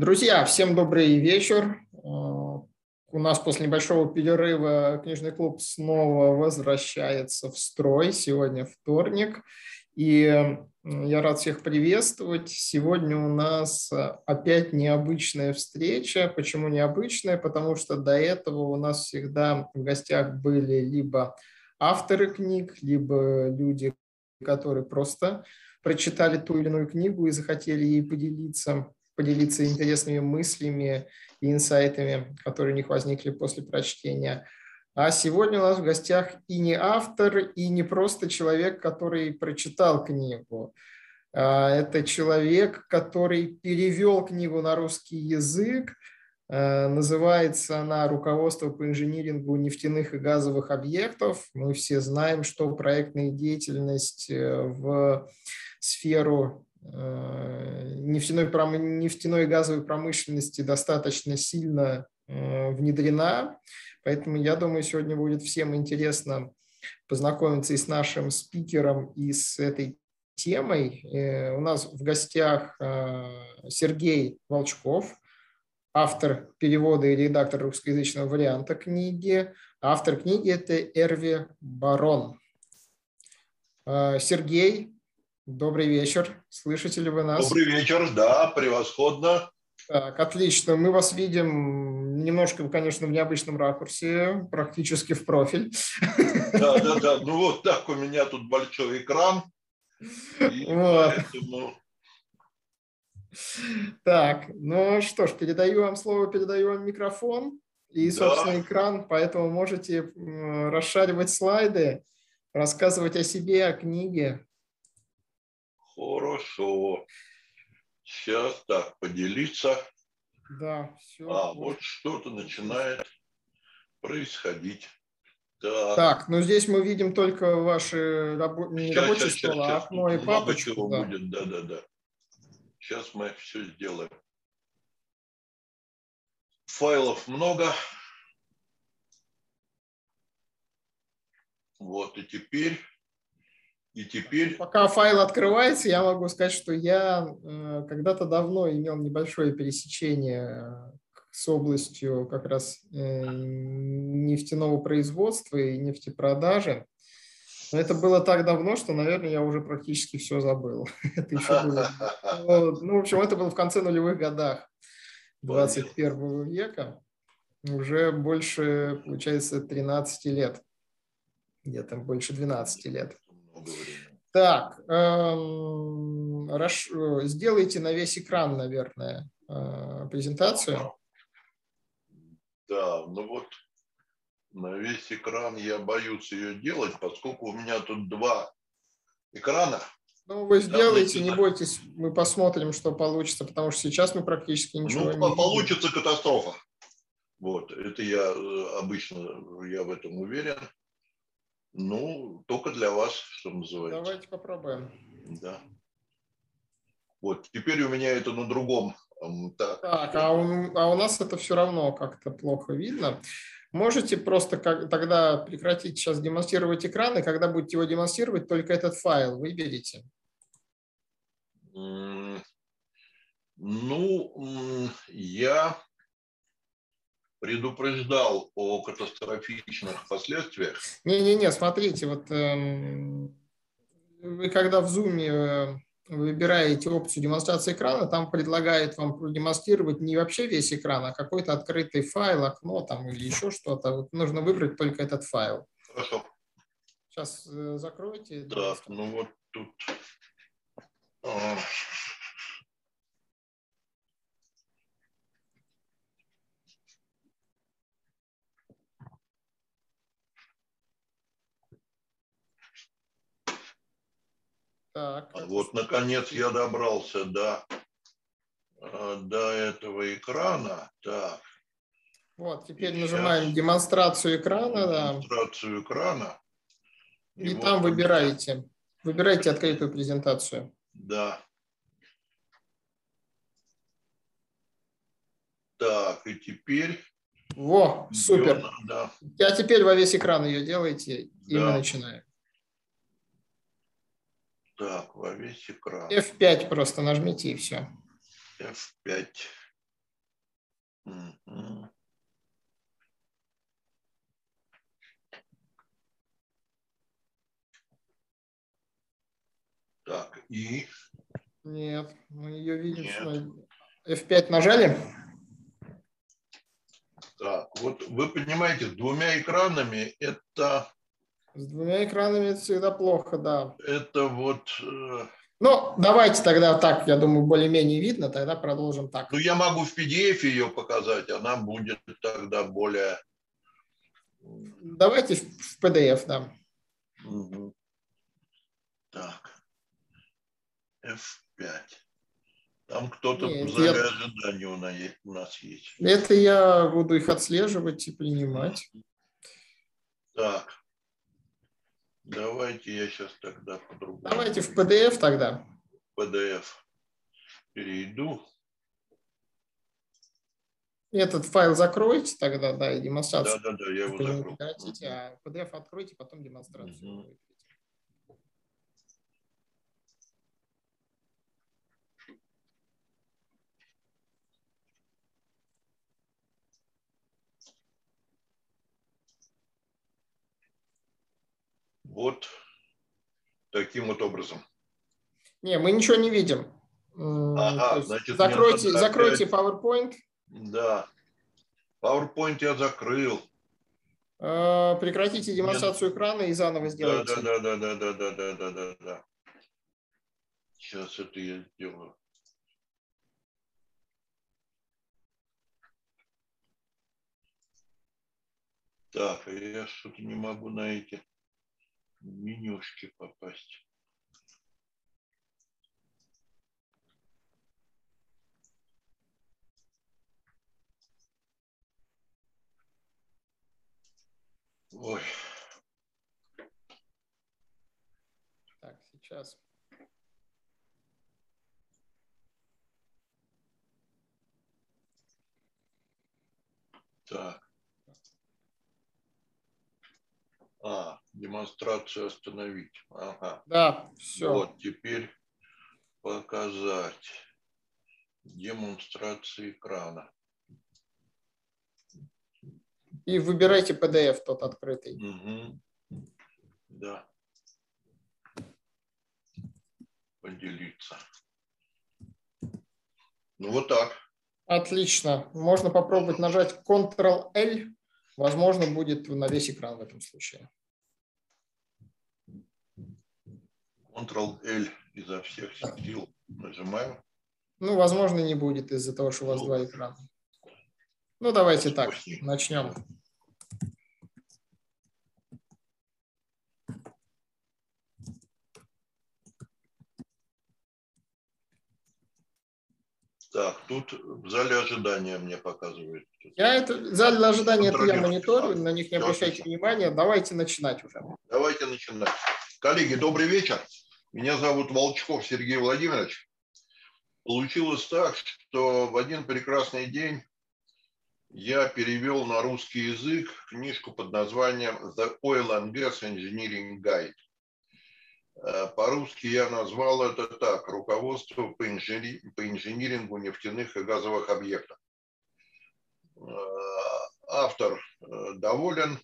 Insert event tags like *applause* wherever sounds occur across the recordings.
Друзья, всем добрый вечер. Э, у нас после небольшого перерыва книжный клуб снова возвращается в строй. Сегодня вторник. И я рад всех приветствовать. Сегодня у нас опять необычная встреча. Почему необычная? Потому что до этого у нас всегда в гостях были либо авторы книг, либо люди, которые просто прочитали ту или иную книгу и захотели ей поделиться поделиться интересными мыслями и инсайтами, которые у них возникли после прочтения. А сегодня у нас в гостях и не автор, и не просто человек, который прочитал книгу. А это человек, который перевел книгу на русский язык. А, называется она «Руководство по инжинирингу нефтяных и газовых объектов». Мы все знаем, что проектная деятельность э, в сферу Э, нефтяной, нефтяной и газовой промышленности достаточно сильно э, внедрена. Поэтому я думаю, сегодня будет всем интересно познакомиться и с нашим спикером, и с этой темой. Э, у нас в гостях Сергей Волчков, автор перевода и редактор русскоязычного варианта книги. Автор книги – это Эрви Барон. Сергей, Добрый вечер. Слышите ли вы нас? Добрый вечер, да, превосходно. Так, отлично. Мы вас видим немножко, конечно, в необычном ракурсе, практически в профиль. Да, да, да. Ну вот так у меня тут большой экран. *laughs* Вот. Поэтому... Так, ну что ж, передаю вам слово, передаю вам микрофон и, собственно, да. экран, поэтому можете расшаривать слайды, рассказывать о себе, о книге. Хорошо. Сейчас так, поделиться. Да, все. А, вот что-то начинает происходить. Так. так, ну здесь мы видим только ваши рабо... не сейчас, рабочие сейчас, стола, сейчас, окно и папочку. Да. будет, да, да, да. Сейчас мы все сделаем. Файлов много. Вот, и теперь и теперь... Пока файл открывается, я могу сказать, что я э, когда-то давно имел небольшое пересечение э, с областью как раз э, нефтяного производства и нефтепродажи. Но это было так давно, что, наверное, я уже практически все забыл. *laughs* это еще было... Ну, в общем, это было в конце нулевых годах 21 века. Уже больше, получается, 13 лет. Где-то больше 12 лет Так, эм, хорошо. сделайте на весь экран, наверное, э, презентацию. Да, ну вот на весь экран я боюсь ее делать, поскольку у меня тут два экрана. Ну, вы сделаете, да, не бойтесь, мы посмотрим, что получится, потому что сейчас мы практически ничего ну, не видим. получится катастрофа. Вот, это я э, обычно, я в этом уверен. Ну, только для вас, что называется. Давайте попробуем. Да. Вот, теперь у меня это на другом. Так, так а, у, а у нас это все равно как-то плохо видно. Можете просто как, тогда прекратить сейчас демонстрировать экран, и когда будете его демонстрировать, только этот файл выберите. Ну, я предупреждал о катастрофичных последствиях. Не-не-не, смотрите, вот э, вы когда в Zoom э, выбираете опцию демонстрации экрана, там предлагает вам продемонстрировать не вообще весь экран, а какой-то открытый файл, окно там или еще что-то. Вот нужно выбрать только этот файл. Хорошо. Сейчас э, закройте. Так, ну вот тут... Так. Вот, наконец, я добрался до, э, до этого экрана. Так. Вот, теперь и нажимаем сейчас. демонстрацию экрана. Демонстрацию да. экрана. И, и вот там выбираете. Выбирайте открытую презентацию. Да. Так, и теперь... Во, супер. Да. А теперь во весь экран ее делайте, и да. мы начинаем. Так, во весь экран. F5 просто нажмите и все. F5. Так, и? Нет, мы ее видим. Нет. F5 нажали? Так, вот вы понимаете, двумя экранами это... С двумя экранами это всегда плохо, да. Это вот... Э, ну, давайте тогда так, я думаю, более-менее видно, тогда продолжим так. Ну, я могу в PDF ее показать, она будет тогда более... Давайте в PDF, да. Угу. Так. F5. Там кто-то зале я... ожидания у нас есть. Это я буду их отслеживать и принимать. Так. Давайте я сейчас тогда по-другому. Давайте в PDF тогда. PDF. Перейду. Этот файл закройте тогда, да, и демонстрацию. Да, да, да, я его закрою. Прекратите, а PDF откройте, потом демонстрацию. Угу. Вот таким вот образом. Не, мы ничего не видим. Ага, значит, закройте, закройте PowerPoint. Да. PowerPoint я закрыл. А, прекратите демонстрацию Нет. экрана и заново сделайте. Да, да, да, да, да, да, да, да, да, да. Сейчас это я сделаю. Так, а я что-то не могу на эти менюшки попасть. Ой. Так, сейчас. Так. А, демонстрацию остановить. Ага. Да, все. Вот теперь показать демонстрацию экрана. И выбирайте PDF тот открытый. Угу. Да. Поделиться. Ну вот так. Отлично. Можно попробовать нажать Ctrl-L возможно, будет на весь экран в этом случае. Ctrl-L изо всех сил нажимаю. Ну, возможно, не будет из-за того, что у вас ну, два экрана. Ну, давайте так, начнем. Так, тут в зале ожидания мне показывают. Я это, зале ожидания это я мониторю, на них не обращайте внимания. Давайте начинать уже. Давайте начинать. Коллеги, добрый вечер. Меня зовут Волчков Сергей Владимирович. Получилось так, что в один прекрасный день я перевел на русский язык книжку под названием The Oil and Gas Engineering Guide. Э, по-русски я назвал это так, руководство по, инжени... по инжинирингу нефтяных и газовых объектов. Э, автор э, доволен,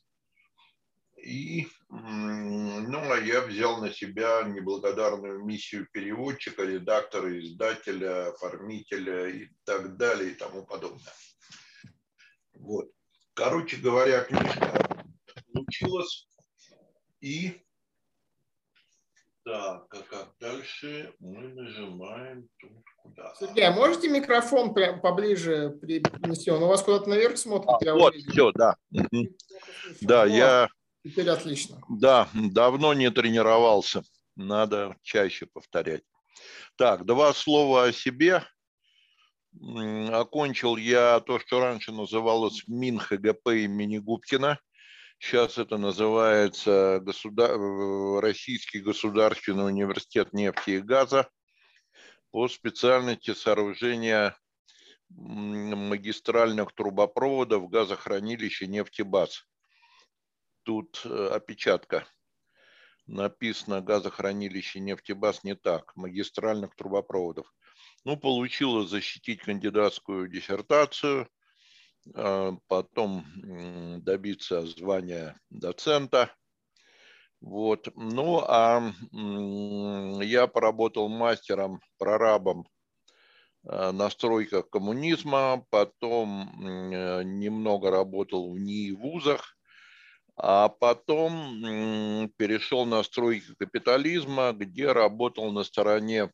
и ну, а я взял на себя неблагодарную миссию переводчика, редактора, издателя, оформителя и так далее и тому подобное. Вот. Короче говоря, книжка получилась, и так, а как дальше мы нажимаем тут куда? Сергей, а можете микрофон прям поближе принести? Он у вас куда-то наверх смотрит? А, вот, увидел. все, да. Да, вот, я... Теперь отлично. Да, давно не тренировался. Надо чаще повторять. Так, два слова о себе. Окончил я то, что раньше называлось МИН ХГП имени Губкина. Сейчас это называется государ... Российский государственный университет нефти и газа по специальности сооружения магистральных трубопроводов газохранилища нефтебаз. Тут э, опечатка. Написано газохранилище нефтебаз не так, магистральных трубопроводов. Ну, получилось защитить кандидатскую диссертацию потом добиться звания доцента. Вот. Ну, а я поработал мастером, прорабом на стройках коммунизма, потом немного работал в НИИ вузах, а потом перешел на стройки капитализма, где работал на стороне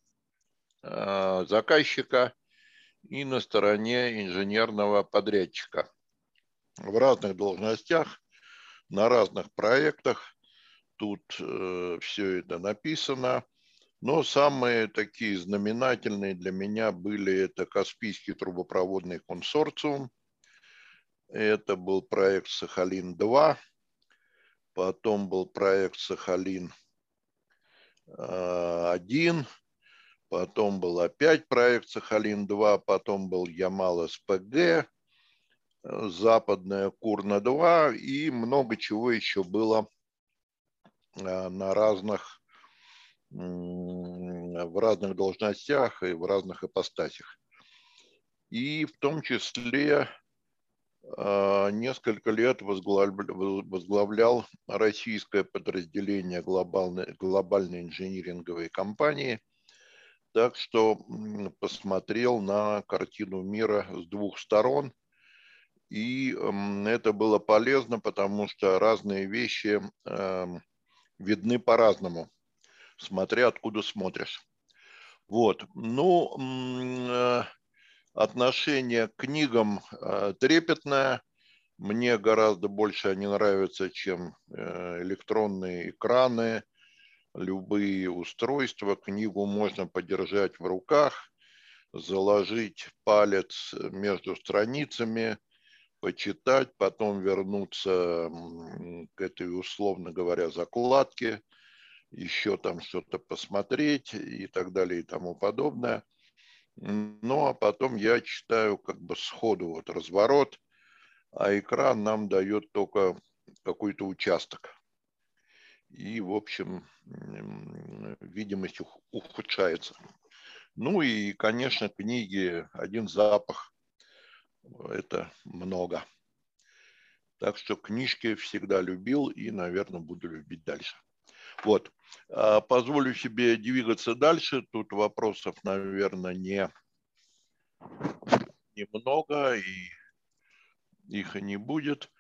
а, заказчика и на стороне инженерного подрядчика в разных должностях, на разных проектах. Тут э, все это написано. Но самые такие знаменательные для меня были это Каспийский трубопроводный консорциум. Это был проект Сахалин-2 потом был проект Сахалин-1, потом был опять проект Сахалин-2, потом был Ямал-СПГ, Западная Курна-2 и много чего еще было а, на разных, в разных должностях и в разных ипостасях. И в том числе а, несколько лет возглавлял российское подразделение глобальной, глобальной инжиниринговой компании, так что посмотрел на картину мира с двух сторон, и это было полезно, потому что разные вещи видны по-разному, смотря откуда смотришь. Вот. Ну, э, отношение к книгам э, трепетное. Мне гораздо больше они нравятся, чем э, электронные экраны, любые устройства. Книгу можно подержать в руках, заложить палец между страницами, почитать, потом вернуться к этой, условно говоря, закладке, еще там что-то посмотреть и так далее и тому подобное. Ну, а потом я читаю как бы сходу вот разворот, а экран нам дает только какой-то участок. И, в общем, видимость ухудшается. Ну и, конечно, книги «Один запах» – это много. Так что книжки всегда любил и, наверное, буду любить дальше. Вот. А, позволю себе двигаться дальше. Тут вопросов, наверное, не немного, и их и не будет.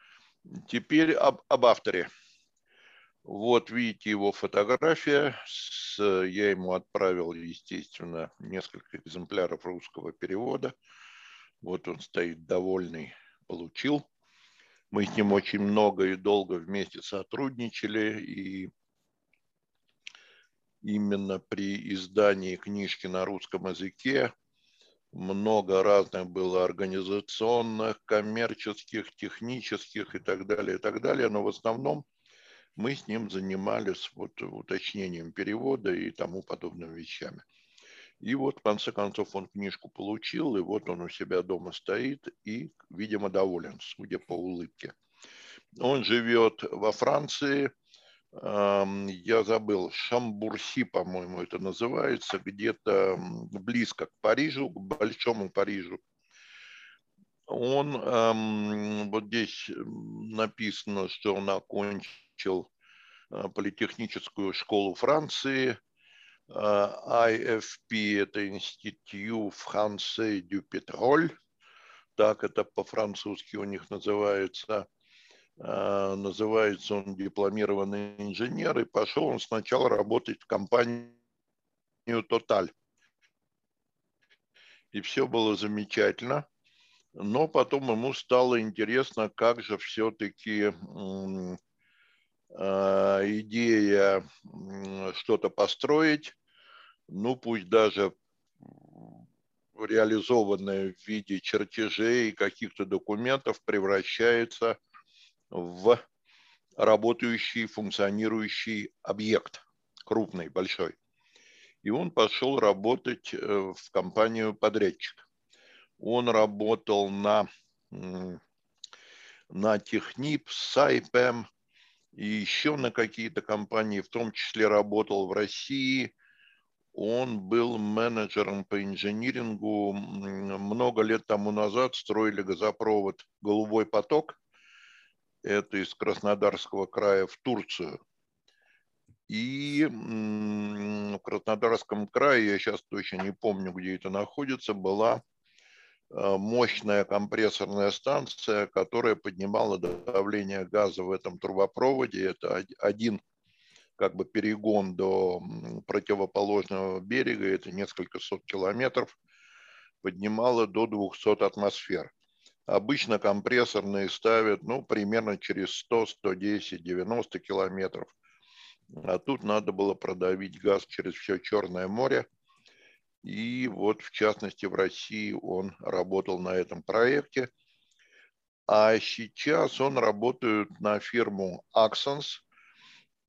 Теперь об, об авторе. Вот видите его фотография. С, я ему отправил, естественно, несколько экземпляров русского перевода. Вот он стоит довольный, получил. Мы с ним очень много и долго вместе сотрудничали, и именно при издании книжки на русском языке. Много разных было организационных, коммерческих, технических и так далее, и так далее. Но в основном мы с ним занимались вот уточнением перевода и тому подобными вещами. И вот, в конце концов, он книжку получил, и вот он у себя дома стоит и, видимо, доволен, судя по улыбке. Он живет во Франции, я забыл, Шамбурси, по-моему, это называется, где-то близко к Парижу, к Большому Парижу. Он, вот здесь написано, что он окончил а, политехническую школу Франции, а, IFP – это Институт Français du Pétrole, так это по-французски у них называется – а, называется он дипломированный инженер, и пошел он сначала работать в компанию «Тоталь». И все было замечательно, но потом ему стало интересно, как же все-таки идея что-то построить, ну пусть даже реализованная в виде чертежей каких-то документов превращается в в работающий, функционирующий объект, крупный, большой. И он пошел работать э, в компанию подрядчик. Он работал на, на Технип, Сайпем и еще на какие-то компании, в том числе работал в России. Он был менеджером по инжинирингу. Много лет тому назад строили газопровод «Голубой поток». Это из Краснодарского края в Турцию. И в Краснодарском крае, я сейчас точно не помню, где это находится, была мощная компрессорная станция, которая поднимала давление газа в этом трубопроводе. Это один как бы перегон до противоположного берега, это несколько сот километров, поднимала до 200 атмосфер. Обычно компрессорные ставят ну, примерно через 100, 110, 90 километров. А тут надо было продавить газ через все Черное море. И вот, в частности, в России он работал на этом проекте. А сейчас он работает на фирму Axons –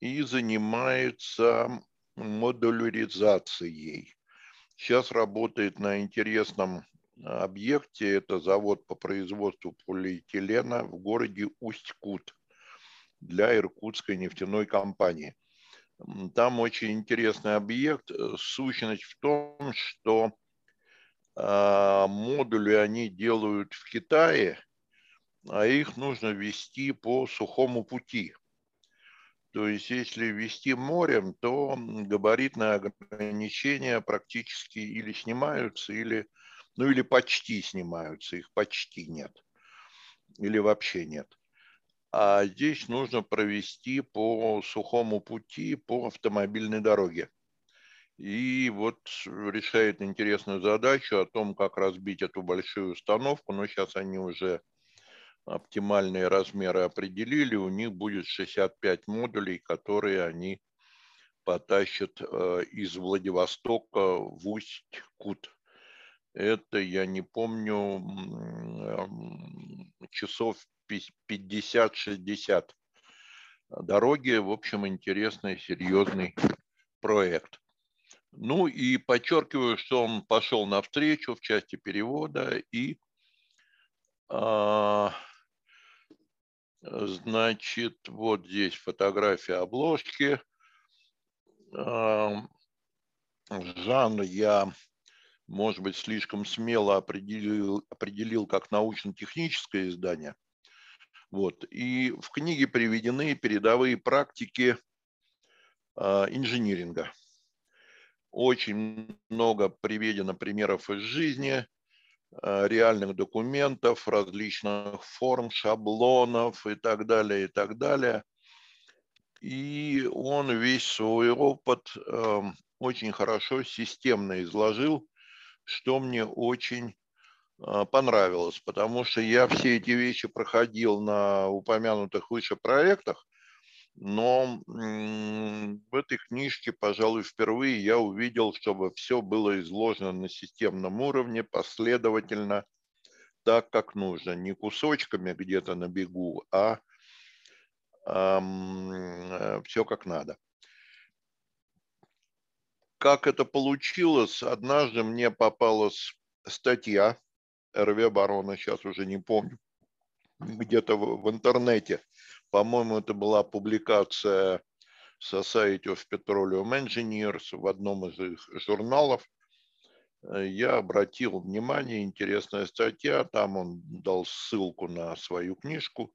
и занимается модуляризацией. Сейчас работает на интересном объекте. Это завод по производству полиэтилена в городе Усть-Кут для Иркутской нефтяной компании. Там очень интересный объект. Сущность в том, что а, модули они делают в Китае, а их нужно вести по сухому пути. То есть если вести морем, то габаритные ограничения практически или снимаются, или, ну или почти снимаются, их почти нет, или вообще нет. А здесь нужно провести по сухому пути по автомобильной дороге. И вот решает интересную задачу о том, как разбить эту большую установку, но сейчас они уже оптимальные размеры определили, у них будет 65 модулей, которые они потащат э, из Владивостока в Усть-Кут. Это, я не помню, часов 50-60 дороги. В общем, интересный, серьезный проект. Ну и подчеркиваю, что он пошел навстречу в части перевода и а, Значит, вот здесь фотография обложки. Жанр я, может быть, слишком смело определил, определил как научно-техническое издание. Вот. И в книге приведены передовые практики а, инжиниринга. Очень много приведено примеров из жизни – Э, реальных документов, различных форм, шаблонов и так далее, и так далее. И он весь свой опыт эм, очень хорошо, системно изложил, что мне очень понравилось, потому что я все эти вещи проходил на упомянутых выше проектах, но в этой книжке, пожалуй, впервые я увидел, чтобы все было изложено на системном уровне, последовательно, так, как нужно. Не кусочками где-то на бегу, а э, все как надо. Как это получилось? Однажды мне попалась статья РВ Барона, сейчас уже не помню, где-то в, в интернете – по-моему, это была публикация Society of Petroleum Engineers в одном из их журналов. Я обратил внимание, интересная статья, там он дал ссылку на свою книжку,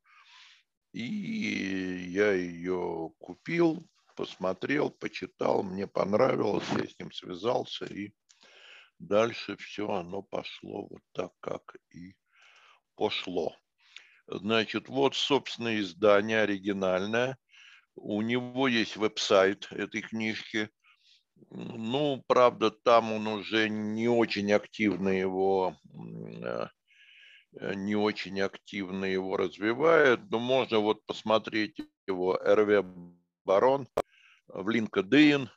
и я ее купил, посмотрел, почитал, мне понравилось, я с ним связался, и дальше все оно пошло вот так, как и пошло. Значит, вот, собственно, издание оригинальное. У него есть веб-сайт этой книжки. Ну, правда, там он уже не очень активно его э, не очень активно его развивает, но можно вот посмотреть его РВ Барон в LinkedIn,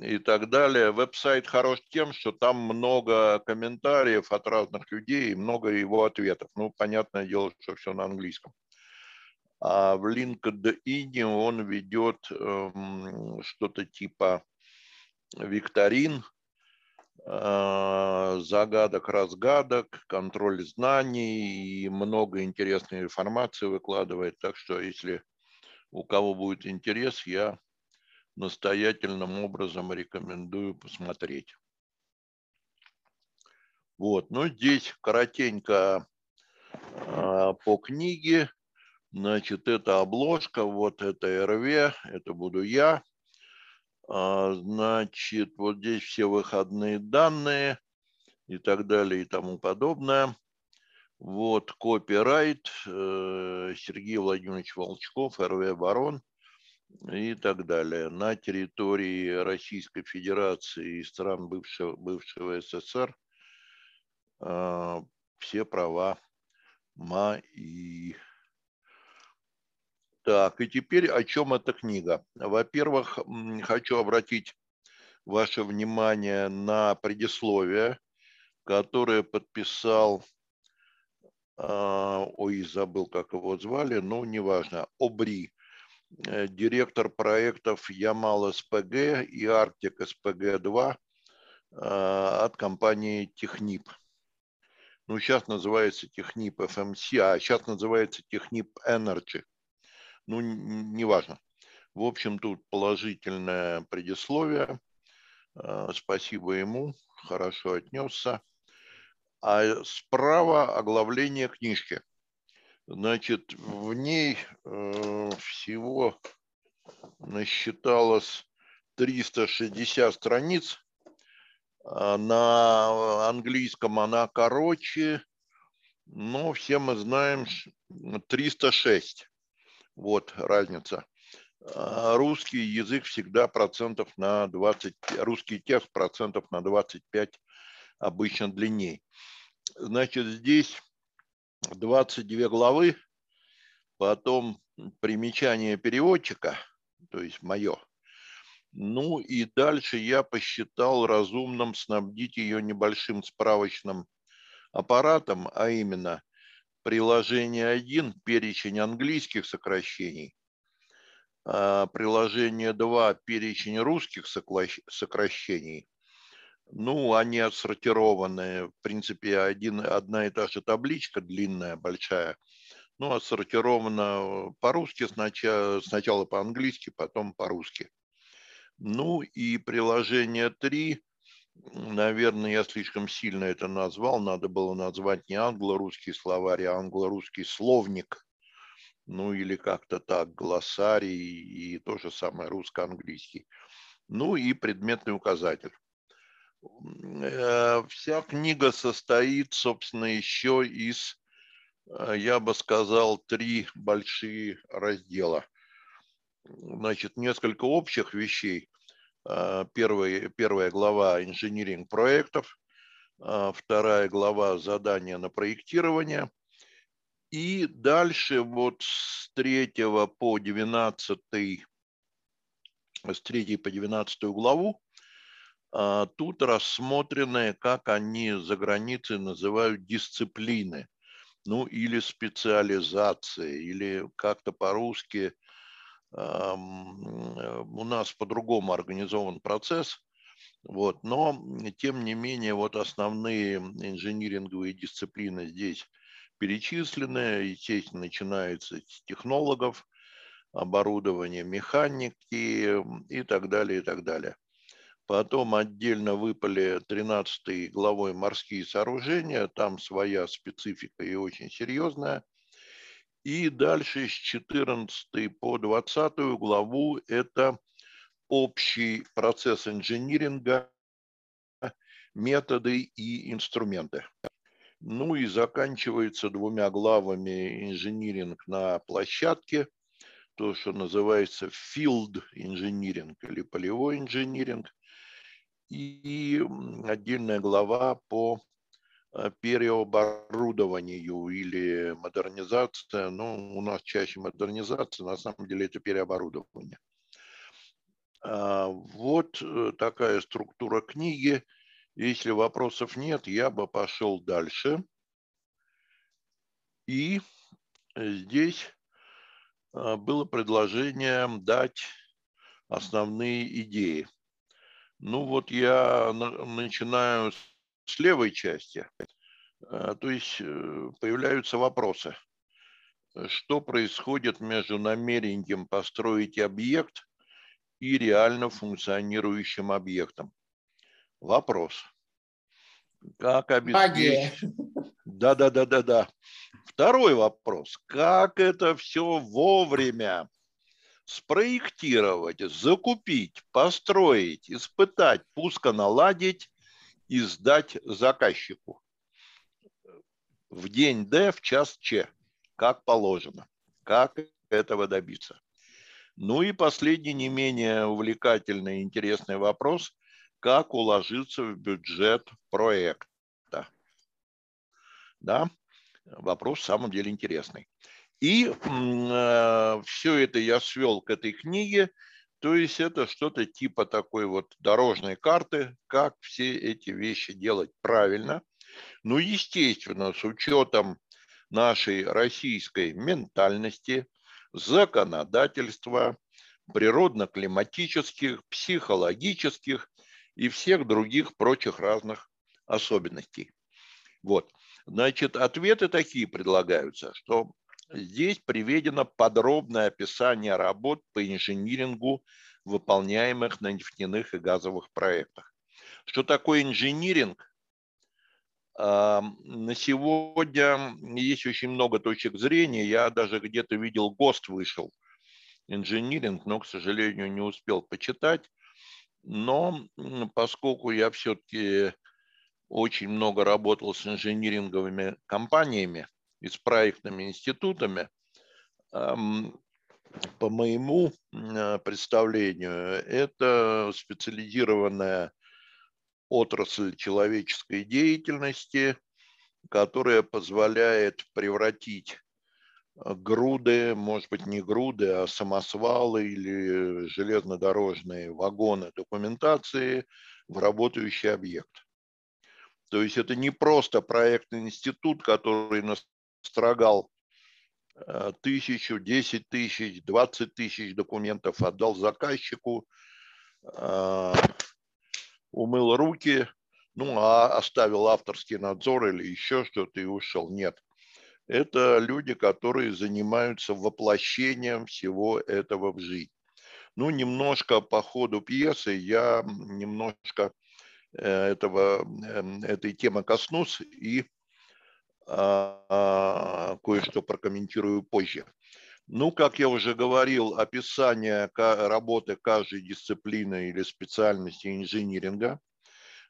и так далее. Веб-сайт хорош тем, что там много комментариев от разных людей и много его ответов. Ну, понятное дело, что все на английском. А в LinkedIn он ведет эм, что-то типа викторин, э, загадок-разгадок, контроль знаний и много интересной информации выкладывает. Так что, если у кого будет интерес, я настоятельным образом рекомендую посмотреть. Вот, ну здесь коротенько э, по книге. Значит, это обложка, вот это РВ, это буду я. А, значит, вот здесь все выходные данные и так далее и тому подобное. Вот копирайт э, Сергей Владимирович Волчков, РВ «Барон» и так далее. На территории Российской Федерации и стран бывшего, бывшего СССР э, все права мои. Так, и теперь о чем эта книга? Во-первых, хочу обратить ваше внимание на предисловие, которое подписал а, ой, забыл, как его звали, но неважно, Обри, э, директор проектов Ямал СПГ и Арктик СПГ-2 а, от компании Технип. Ну, сейчас называется Технип FMC, а сейчас называется Технип Energy. Ну, неважно. В общем, тут положительное предисловие. А, спасибо ему, хорошо отнесся а справа оглавление книжки. Значит, в ней э, всего насчиталось 360 страниц. А на английском она короче, но все мы знаем 306. Вот разница. А русский язык всегда процентов на 20, русский текст процентов на 25 обычно длиннее. Значит, здесь 22 главы, потом примечание переводчика, то есть мое. Ну и дальше я посчитал разумным снабдить ее небольшим справочным аппаратом, а именно приложение 1 – перечень английских сокращений, а приложение 2 – перечень русских сокращений, ну, они отсортированы, в принципе, один, одна и та же табличка, длинная, большая, ну, отсортирована по-русски сначала, сначала по-английски, потом по-русски. Ну и приложение 3, наверное, я слишком сильно это назвал, надо было назвать не англо-русский словарь, а англо-русский словник, ну или как-то так, глоссарий и то же самое русско-английский. Ну и предметный указатель. Э, вся книга состоит, собственно, еще из, э, я бы сказал, три большие раздела. Значит, несколько общих вещей. Э, первая, первая глава инжиниринг проектов, вторая глава задания на проектирование. И дальше вот с 3 по 12, с 3 по 12 главу тут рассмотрены, как они за границей называют дисциплины, ну или специализации, или как-то по-русски у нас по-другому организован процесс, вот, но тем не менее вот основные инжиниринговые дисциплины здесь перечислены, естественно, начинается с технологов, оборудования, механики и так далее, и так далее. Потом отдельно выпали 13 главой морские сооружения, там своя специфика и очень серьезная. И дальше с 14 по 20 главу это общий процесс инжиниринга, методы и инструменты. Ну и заканчивается двумя главами инжиниринг на площадке, то, что называется field инжиниринг или полевой инжиниринг – и отдельная глава по э, переоборудованию или модернизация. Ну, у нас чаще модернизация, на самом деле это переоборудование. А, вот э, такая структура книги. Если вопросов нет, я бы пошел дальше. И здесь э, было предложение дать основные идеи. Ну вот я начинаю с левой части. Э, то есть э, появляются вопросы. Что происходит между намерением построить объект и и реально функционирующим объектом. Вопрос. Как обеспечить... Да-да-да-да-да. Второй вопрос. Как это все вовремя спроектировать, закупить, построить, испытать, пуско наладить и сдать заказчику в день Д в час Ч, как положено. Как этого добиться? Ну и последний, не менее увлекательный и интересный вопрос – как уложиться в бюджет проекта. Да, вопрос в самом деле интересный. И э, все это я свел к этой книге, то есть это что-то типа такой вот дорожной карты, как все эти вещи делать правильно. Ну, естественно, с учетом нашей российской ментальности, законодательства, природно-климатических, психологических и всех других прочих разных особенностей. Вот. Значит, ответы такие предлагаются, что здесь приведено подробное описание работ по инжинирингу, выполняемых на нефтяных и газовых проектах. Что такое инжиниринг? На сегодня есть очень много точек зрения. Я даже где-то видел, ГОСТ вышел, инжиниринг, но, к сожалению, не успел почитать. Но поскольку я все-таки очень много работал с инжиниринговыми компаниями и с проектными институтами, по моему представлению, это специализированная отрасль человеческой деятельности, которая позволяет превратить э, груды, может быть, не груды, а самосвалы или железнодорожные вагоны документации в работающий объект. То есть это не просто проектный институт, который настрогал э, тысячу, десять тысяч, двадцать тысяч документов, отдал заказчику, э, умыл руки, ну, а оставил авторский надзор или еще что-то и ушел. Нет. Это люди, которые занимаются воплощением всего этого в жизнь. Ну, немножко по ходу пьесы я немножко э, этого, этой темы коснусь и кое-что прокомментирую позже. Ну, как я уже говорил, описание работы каждой дисциплины или специальности инжиниринга,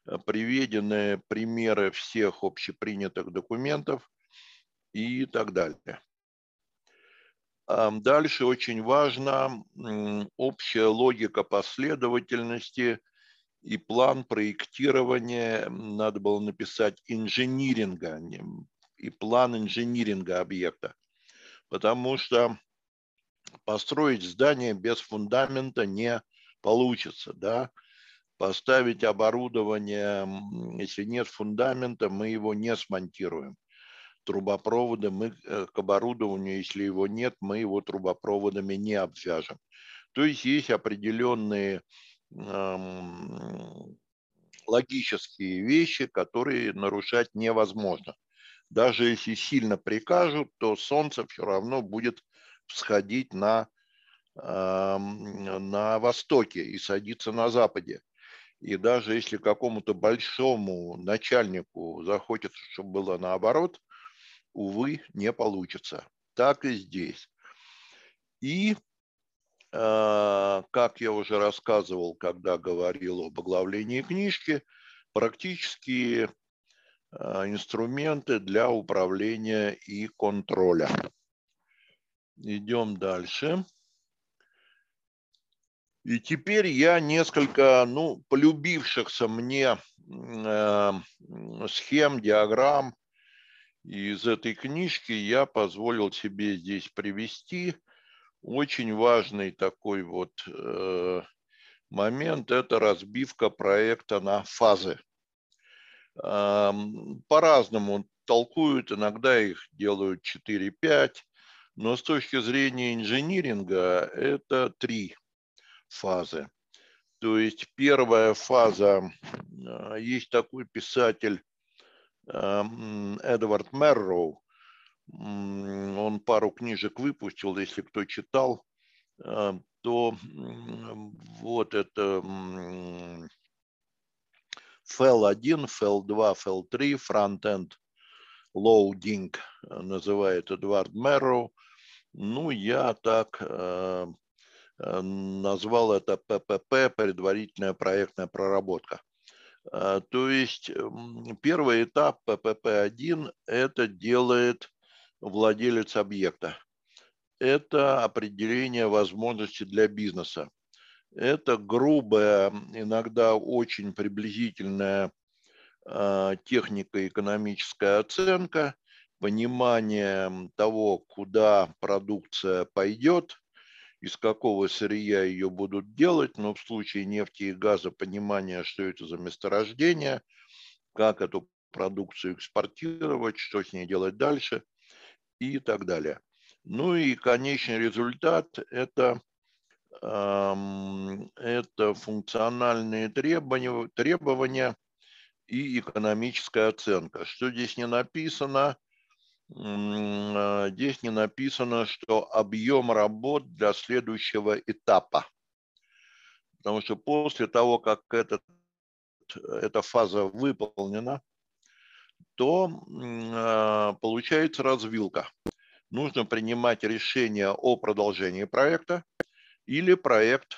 э, приведены примеры всех общепринятых документов и так далее. Дальше очень важна общая логика последовательности и план проектирования. Надо было написать инжиниринга и план инжиниринга объекта. Потому что построить здание без фундамента не получится, да. Поставить оборудование, если нет фундамента, мы его не смонтируем. Трубопроводы мы э, к оборудованию, если его нет, мы его трубопроводами не обвяжем. То есть есть определенные эм, логические вещи, которые нарушать невозможно. Даже если сильно прикажут, то солнце все равно будет всходить на, на востоке и садиться на западе. И даже если какому-то большому начальнику захочется, чтобы было наоборот, увы, не получится. Так и здесь. И, а, как я уже рассказывал, когда говорил об оглавлении книжки, практически инструменты для управления и контроля. Идем дальше. И теперь я несколько, ну, полюбившихся мне э, схем, диаграмм из этой книжки я позволил себе здесь привести. Очень важный такой вот э, момент – это разбивка проекта на фазы. По-разному толкуют, иногда их делают 4-5, но с точки зрения инжиниринга это три фазы. То есть первая фаза, а, есть такой писатель Эдвард Мерроу, он пару книжек выпустил, если кто читал, то то вот это FL1, FL2, FL3, Front-End Loading называет Эдуард Мэрроу. Ну, я так э, э назвал это ППП, предварительная проектная проработка. Э, то есть первый этап ППП-1 это делает владелец объекта. Это определение возможностей для бизнеса. Это грубая, иногда очень приблизительная а, технико-экономическая оценка, понимание того, куда продукция пойдет, из какого сырья ее будут делать, но в случае нефти и газа понимание, что это за месторождение, как эту продукцию экспортировать, что с ней делать дальше и так далее. Ну и конечный результат – это это функциональные требования, требования и экономическая оценка. Что здесь не написано? А, здесь не написано, что объем работ для следующего этапа. Потому что после того, как этот, эта фаза выполнена, то а, получается развилка. Нужно принимать решение о продолжении проекта – или проект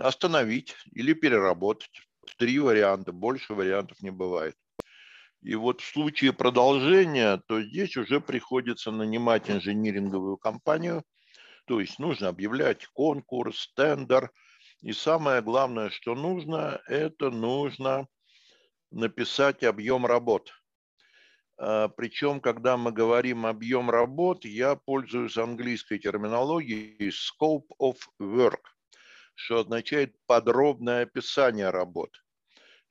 остановить или переработать. Три варианта, больше вариантов не бывает. И вот в случае продолжения, то здесь уже приходится нанимать инжиниринговую компанию, то есть нужно объявлять конкурс, тендер. И самое главное, что нужно, это нужно написать объем работ. А, Причем, когда мы говорим объем работ, я пользуюсь английской терминологией scope of work, что означает подробное описание работ.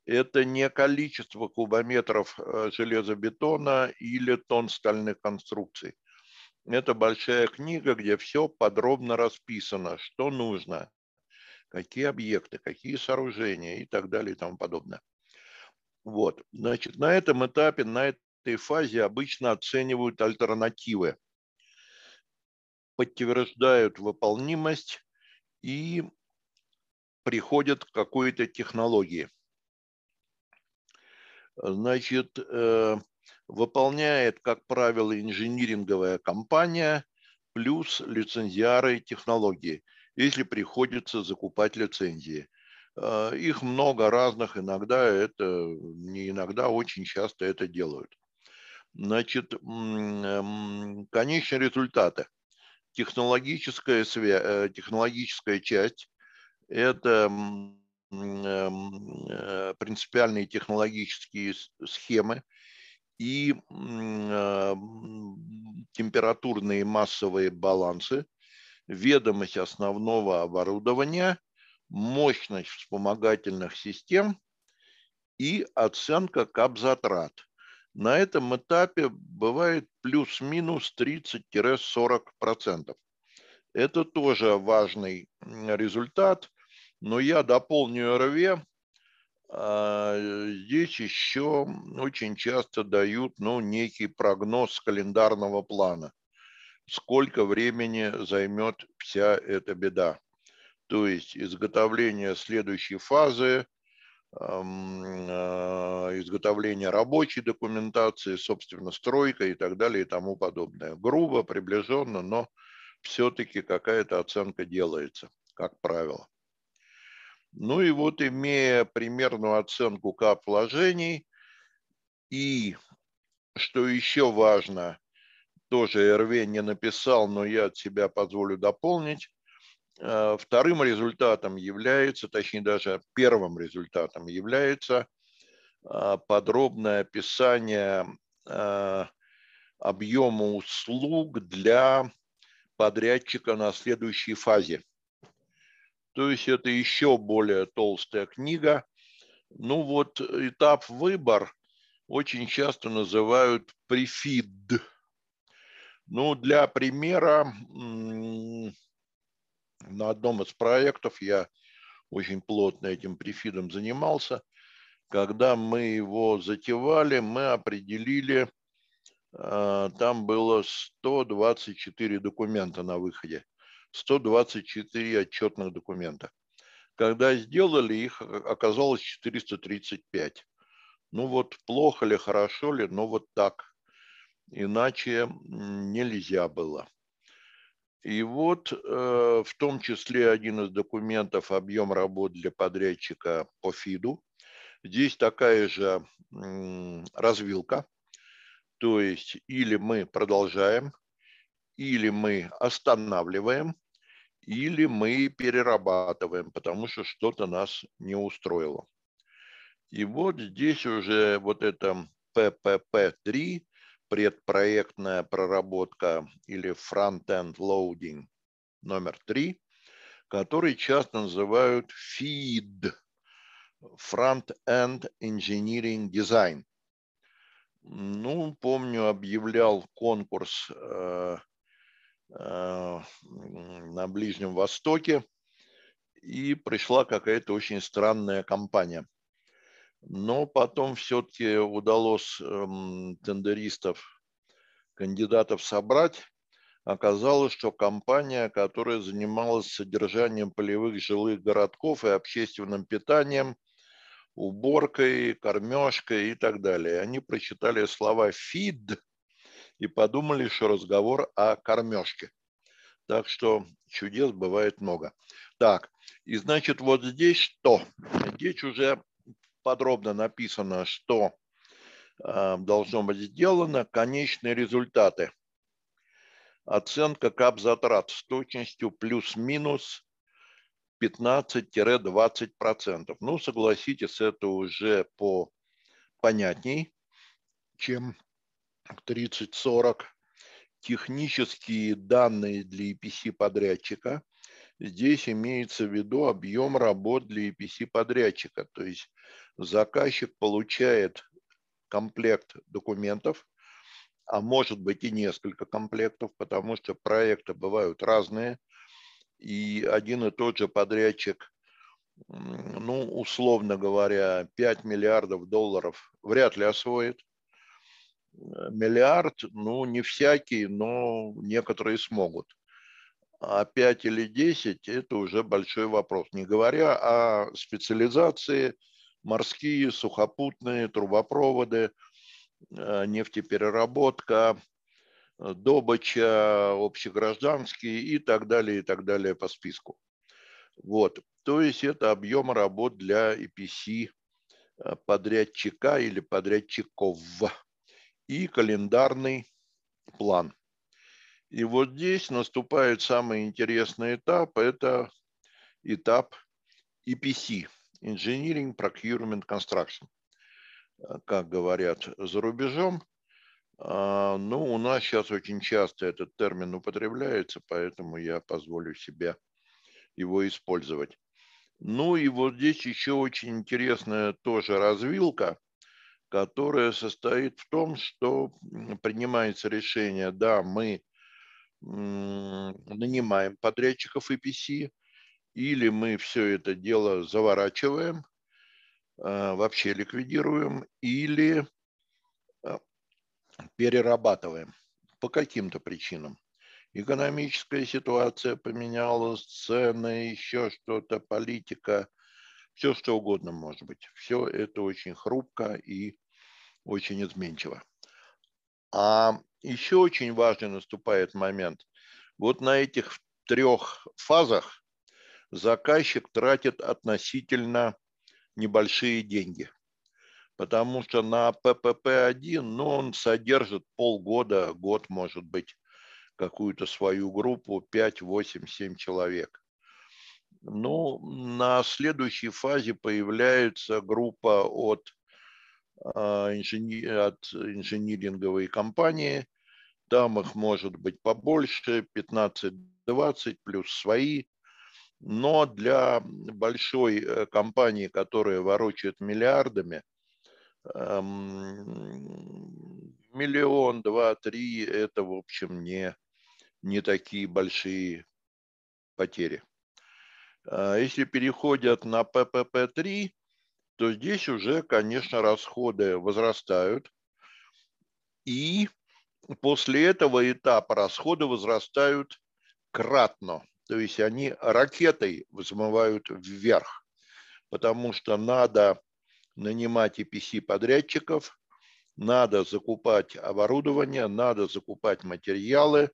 Это не количество кубометров э, железобетона или тонн стальных конструкций. Это большая книга, где все подробно расписано, что нужно, какие объекты, какие сооружения и так далее и тому подобное. Вот, значит, на этом этапе, на этой фазе обычно оценивают альтернативы, подтверждают выполнимость и приходят к какой-то технологии. Значит, э, выполняет, как правило, инжиниринговая компания плюс лицензиары технологии, если приходится закупать лицензии. Э, их много разных, иногда это, не иногда, очень часто это делают. Значит, эм, конечные результаты. Технологическая, свя... Э, технологическая часть – это эм, э, принципиальные технологические схемы и температурные массовые балансы, ведомость основного оборудования, мощность вспомогательных систем и оценка кап-затрат – на этом этапе бывает плюс-минус 30-40%. Это тоже важный результат, но я дополню РВ. А, здесь еще очень часто дают ну, некий прогноз календарного плана. Сколько времени займет вся эта беда. То есть изготовление следующей фазы – изготовление рабочей документации, собственно, стройка и так далее и тому подобное. Грубо, приближенно, но все-таки какая-то оценка делается, как правило. Ну и вот, имея примерную оценку кап вложений и, что еще важно, тоже РВ не написал, но я от себя позволю дополнить, Э, вторым результатом является, точнее даже первым результатом является э, подробное описание э, объема услуг для подрядчика на следующей фазе. То есть это еще более толстая книга. Ну вот этап выбор очень часто называют префид. Ну, для примера, на одном из проектов я очень плотно этим префидом занимался. Когда мы его затевали, мы определили, а, там было 124 документа на выходе. 124 отчетных документа. Когда сделали их, оказалось 435. Ну вот плохо ли, хорошо ли, но вот так. Иначе нельзя было. И вот э, в том числе один из документов объем работ для подрядчика по ФИДу. Здесь такая же развилка. То есть или мы продолжаем, или мы останавливаем, или мы перерабатываем, потому что что-то нас не устроило. И вот здесь уже вот это ППП-3 предпроектная проработка или front-end loading номер три, который часто называют FEED, Front-End Engineering Design. Ну, помню, объявлял конкурс э, э, на Ближнем Востоке, и пришла какая-то очень странная компания – но потом все-таки удалось эм, тендеристов, кандидатов собрать. Оказалось, что компания, которая занималась содержанием полевых жилых городков и общественным питанием, уборкой, кормежкой и так далее. Они прочитали слова «feed» и подумали, что разговор о кормежке. Так что чудес бывает много. Так, и значит вот здесь что? Здесь уже подробно написано, что э, должно быть сделано, конечные результаты. Оценка кап-затрат с точностью плюс-минус 15-20%. Ну, согласитесь, это уже по понятней, чем 30-40. Технические данные для EPC подрядчика. Здесь имеется в виду объем работ для EPC подрядчика. То есть заказчик получает комплект документов, а может быть и несколько комплектов, потому что проекты бывают разные, и один и тот же подрядчик, ну, условно говоря, 5 миллиардов долларов вряд ли освоит. Миллиард, ну, не всякий, но некоторые смогут. А 5 или 10 – это уже большой вопрос. Не говоря о специализации – морские, сухопутные, трубопроводы, э, нефтепереработка, э, добыча, общегражданские и так далее, и так далее по списку. Вот. То есть это объем работ для EPC э, подрядчика или подрядчиков и календарный план. И вот здесь наступает самый интересный этап, это этап EPC – Engineering, Procurement, Construction, э, как говорят за рубежом. А, ну, у нас сейчас очень часто этот термин употребляется, поэтому я позволю себе его использовать. Ну и вот здесь еще очень интересная тоже развилка, которая состоит в том, что принимается решение, да, мы нанимаем подрядчиков EPC, или мы все это дело заворачиваем, а, вообще ликвидируем, или а, перерабатываем по каким-то причинам. Экономическая ситуация поменялась, цены, еще что-то, политика, все что угодно может быть. Все это очень хрупко и очень изменчиво. А еще очень важный наступает момент. Вот на этих трех фазах заказчик тратит относительно небольшие деньги. Потому что на ППП-1 ну, он содержит полгода, год, может быть, какую-то свою группу, 5, 8, 7 человек. Ну, на следующей фазе появляется группа от, а, инжени... от инжиниринговой компании. Там их может быть побольше, 15-20 плюс свои но для большой э, компании, которая ворочает миллиардами, эм, миллион, два, три – это, в общем, не, не такие большие потери. А если переходят на ППП-3, то здесь уже, конечно, расходы возрастают. И после этого этапа расходы возрастают кратно То есть они ракетой взмывают вверх, потому что надо нанимать EPC-подрядчиков, надо закупать оборудование, надо закупать материалы,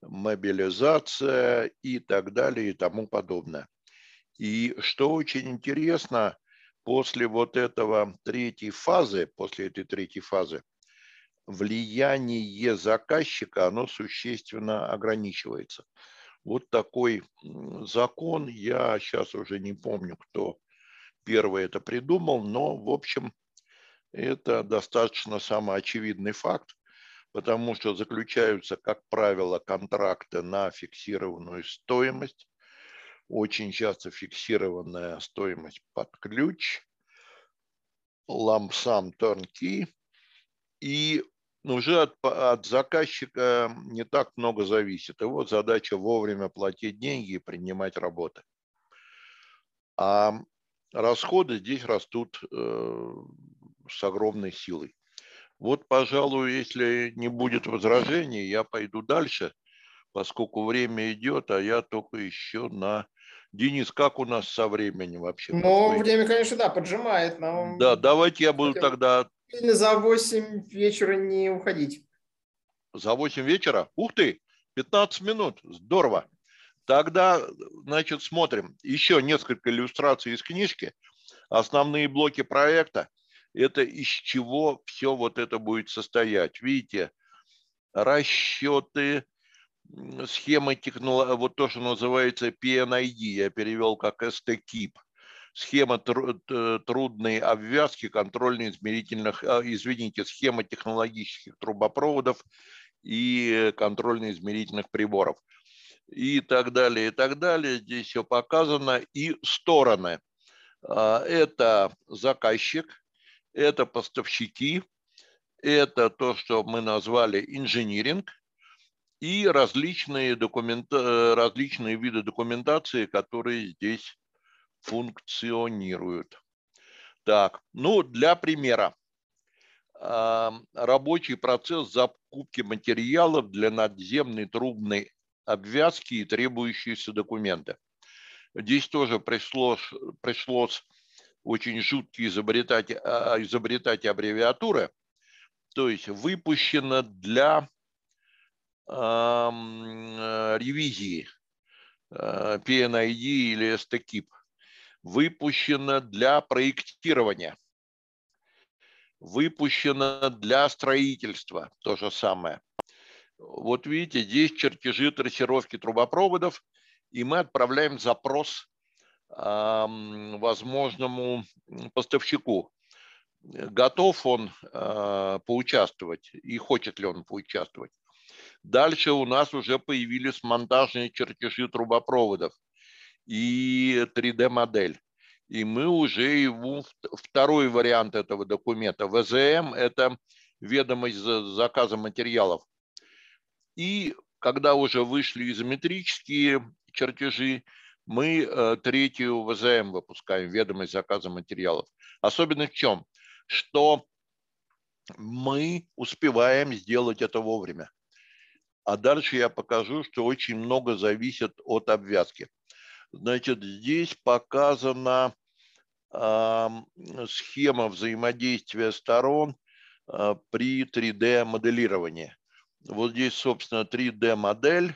мобилизация и так далее и тому подобное. И что очень интересно, после вот этого третьей фазы, после этой третьей фазы, влияние заказчика, оно существенно ограничивается. Вот такой закон, я сейчас уже не помню, кто первый это придумал, но, в общем, это достаточно самоочевидный факт, потому что заключаются, как правило, контракты на фиксированную стоимость, очень часто фиксированная стоимость под ключ, ламсам turnkey, и уже от, от заказчика не так много зависит. Его задача вовремя платить деньги и принимать работы. А расходы здесь растут э, с огромной силой. Вот, пожалуй, если не будет возражений, я пойду дальше, поскольку время идет, а я только еще на... Денис, как у нас со временем вообще? Ну, время, конечно, да, поджимает. Но... Да, давайте я буду тогда... Или за 8 вечера не уходить. За 8 вечера? Ух ты, 15 минут, здорово. Тогда, значит, смотрим. Еще несколько иллюстраций из книжки. Основные блоки проекта – это из чего все вот это будет состоять. Видите, расчеты, схемы технологии, вот то, что называется PNID, я перевел как STKIP, схема трудной обвязки контрольно-измерительных, а, извините, схема технологических трубопроводов и контрольно-измерительных приборов и так далее, и так далее. Здесь все показано. И стороны. А, это заказчик, это поставщики, это то, что мы назвали инжиниринг, и различные, документа, различные виды документации, которые здесь функционируют. Так, ну для примера. Рабочий процесс закупки материалов для надземной трубной обвязки и требующиеся документы. Здесь тоже пришлось, пришлось очень жуткие изобретать, а, изобретать аббревиатуры, то есть выпущено для э, ревизии э, PNID или STKIP, выпущено для проектирования, выпущено для строительства, то же самое. Вот видите, здесь чертежи трассировки трубопроводов, и мы отправляем запрос возможному поставщику. Готов он а, поучаствовать и хочет ли он поучаствовать. Дальше у нас уже появились монтажные чертежи трубопроводов и 3D-модель. И мы уже его, второй вариант этого документа, ВЗМ, это ведомость заказа материалов. И когда уже вышли изометрические чертежи, мы э, третью ВЗМ выпускаем, ведомость заказа материалов. Особенность в чем? Что мы успеваем сделать это вовремя. А дальше я покажу, что очень много зависит от обвязки. Значит, здесь показана э, схема взаимодействия сторон э, при 3D-моделировании. Вот здесь, собственно, 3D-модель.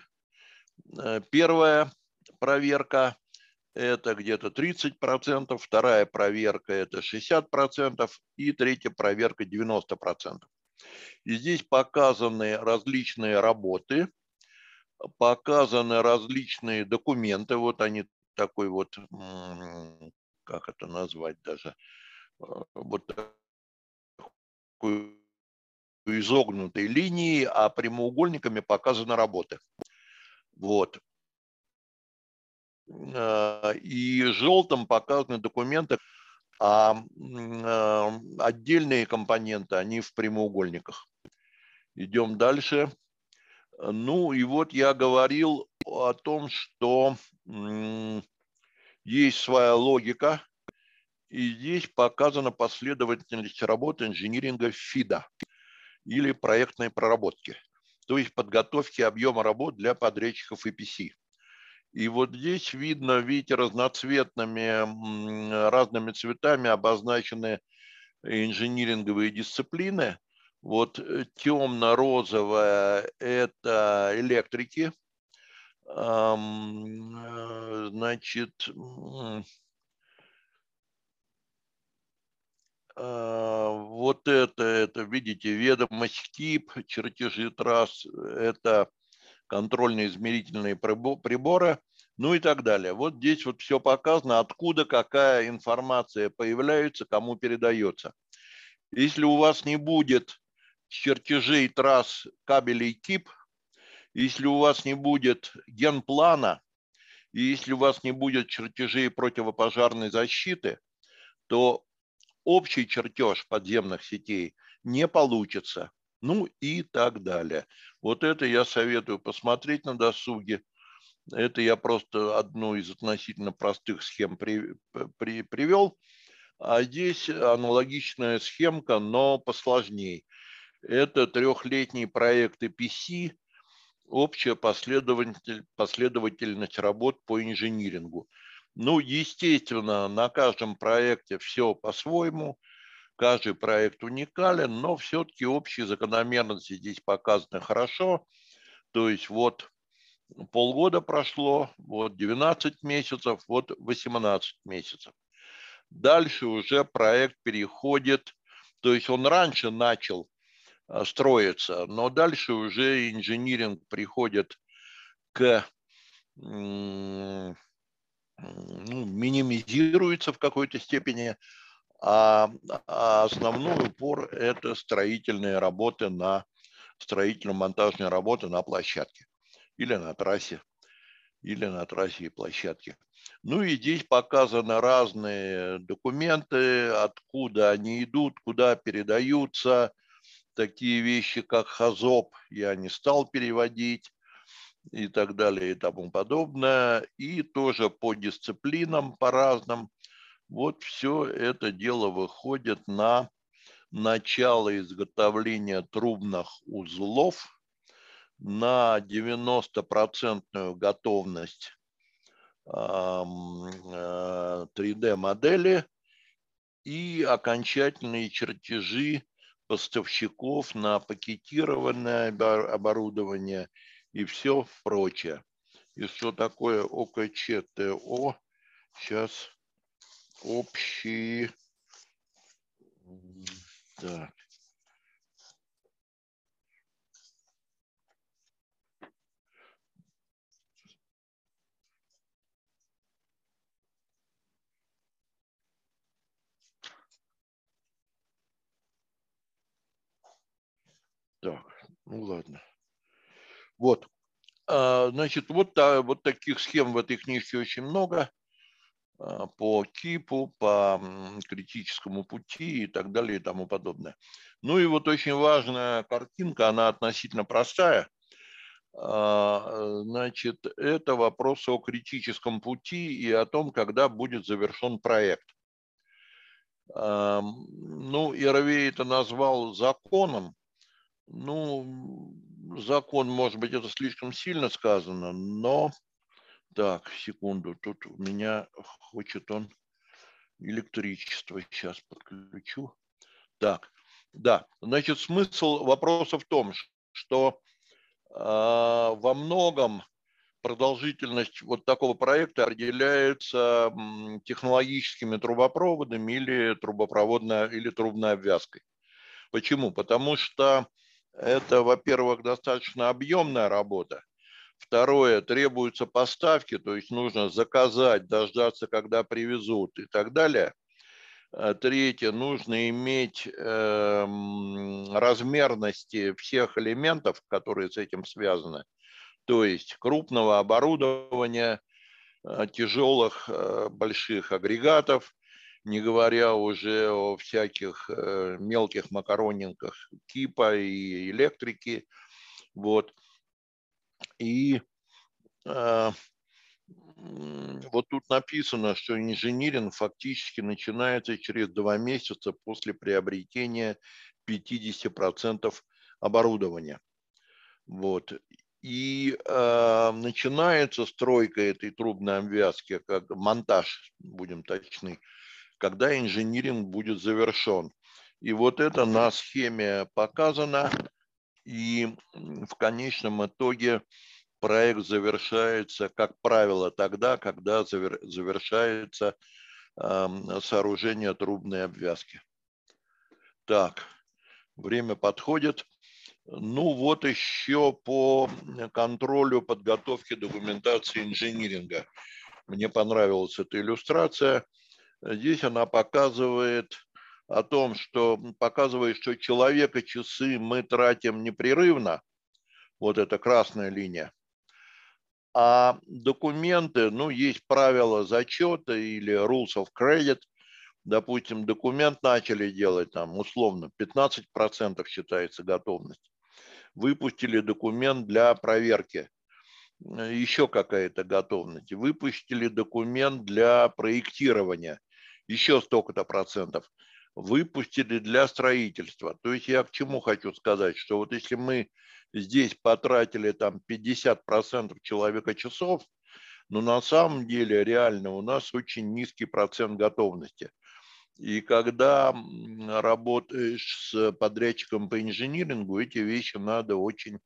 Э, первая проверка – это где-то 30%, вторая проверка – это 60%, и третья проверка – 90%. И здесь показаны различные работы, показаны различные документы. Вот они такой вот, как это назвать даже, вот такой изогнутой линии, а прямоугольниками показаны работы. Вот. Э, и желтым показаны документы, а э, отдельные компоненты, они в прямоугольниках. Идем дальше. Ну и вот я говорил о том, что есть своя логика, и здесь показана последовательность работы инжиниринга ФИДа или проектной проработки, то есть подготовки объема работ для подрядчиков EPC. И вот здесь видно, видите, разноцветными, разными цветами обозначены инжиниринговые дисциплины. Вот э, темно-розовая – это электрики, э, значит, а, вот это, это, видите, ведомость КИП, чертежи трасс, это контрольно-измерительные приборы, ну и так далее. Вот здесь вот все показано, откуда какая информация появляется, кому передается. Если у вас не будет чертежей трасс кабелей КИП, если у вас не будет генплана, и если у вас не будет чертежей противопожарной защиты, то общий чертеж подземных сетей не получится. Ну и так далее. Вот это я советую посмотреть на досуге. Это я просто одну из относительно простых схем при, при, привел. А здесь аналогичная схемка, но посложнее. Это трехлетний проект EPC, общая последовательность, последовательность работ по инжинирингу. Ну, естественно, на каждом проекте все по-своему, каждый проект уникален, но все-таки общие закономерности здесь показаны хорошо. То есть вот полгода прошло, вот 12 месяцев, вот 18 месяцев. Дальше уже проект переходит, то есть он раньше начал а, строиться, но дальше уже инжиниринг приходит к ну, минимизируется в какой-то степени, а, а основной упор – это строительные работы на строительно-монтажные работы на площадке или на трассе, или на трассе и площадке. Ну и здесь показаны разные документы, откуда они идут, куда передаются. Такие вещи, как ХАЗОП, я не стал переводить и так далее и тому подобное. И тоже по дисциплинам, по разным. Вот все это дело выходит на начало изготовления трубных узлов, на 90% готовность 3D-модели э, и окончательные чертежи поставщиков на пакетированное оборудование – и все прочее. И что такое ОКЧТО? Сейчас общие... Так. Так, ну ладно. Вот. А, значит, вот, вот таких схем в этой книжке очень много а, по КИПу, по критическому пути и так далее и тому подобное. Ну и вот очень важная картинка, она относительно простая. А, значит, это вопрос о критическом пути и о том, когда будет завершен проект. Ну, Ировей это назвал законом. Ну, закон, может быть, это слишком сильно сказано, но... Так, секунду, тут у меня хочет он электричество. Сейчас подключу. Так, да, значит, смысл вопроса в том, что э, во многом продолжительность вот такого проекта определяется технологическими трубопроводами или трубопроводной или трубной обвязкой. Почему? Потому что это, во-первых, достаточно объемная работа. Второе, требуются поставки, то есть нужно заказать, дождаться, когда привезут и так далее. А третье, нужно иметь э, размерности всех элементов, которые с этим связаны. То есть крупного оборудования, э, тяжелых э, больших агрегатов, не говоря уже о всяких э, мелких макаронинках типа и электрики. Вот. И э, вот тут написано, что инжиниринг фактически начинается через два месяца после приобретения 50% оборудования. Вот. И э, начинается стройка этой трубной обвязки, как монтаж, будем точны, когда инжиниринг будет завершен. И вот это на схеме показано. И в конечном итоге проект завершается, как правило, тогда, когда завершается э, сооружение трубной обвязки. Так, время подходит. Ну вот еще по контролю подготовки документации инжиниринга. Мне понравилась эта иллюстрация. Здесь она показывает о том, что показывает, что человека часы мы тратим непрерывно. Вот это красная линия. А документы, ну, есть правила зачета или rules of credit. Допустим, документ начали делать, там, условно, 15% считается готовность выпустили документ для проверки, э, еще какая-то готовность, выпустили документ для проектирования, еще столько-то процентов, выпустили для строительства. То есть я к чему хочу сказать, что вот если мы здесь потратили там 50% человека часов, но на самом деле реально у нас очень низкий процент готовности – и когда работаешь с подрядчиком по инжинирингу, эти вещи надо очень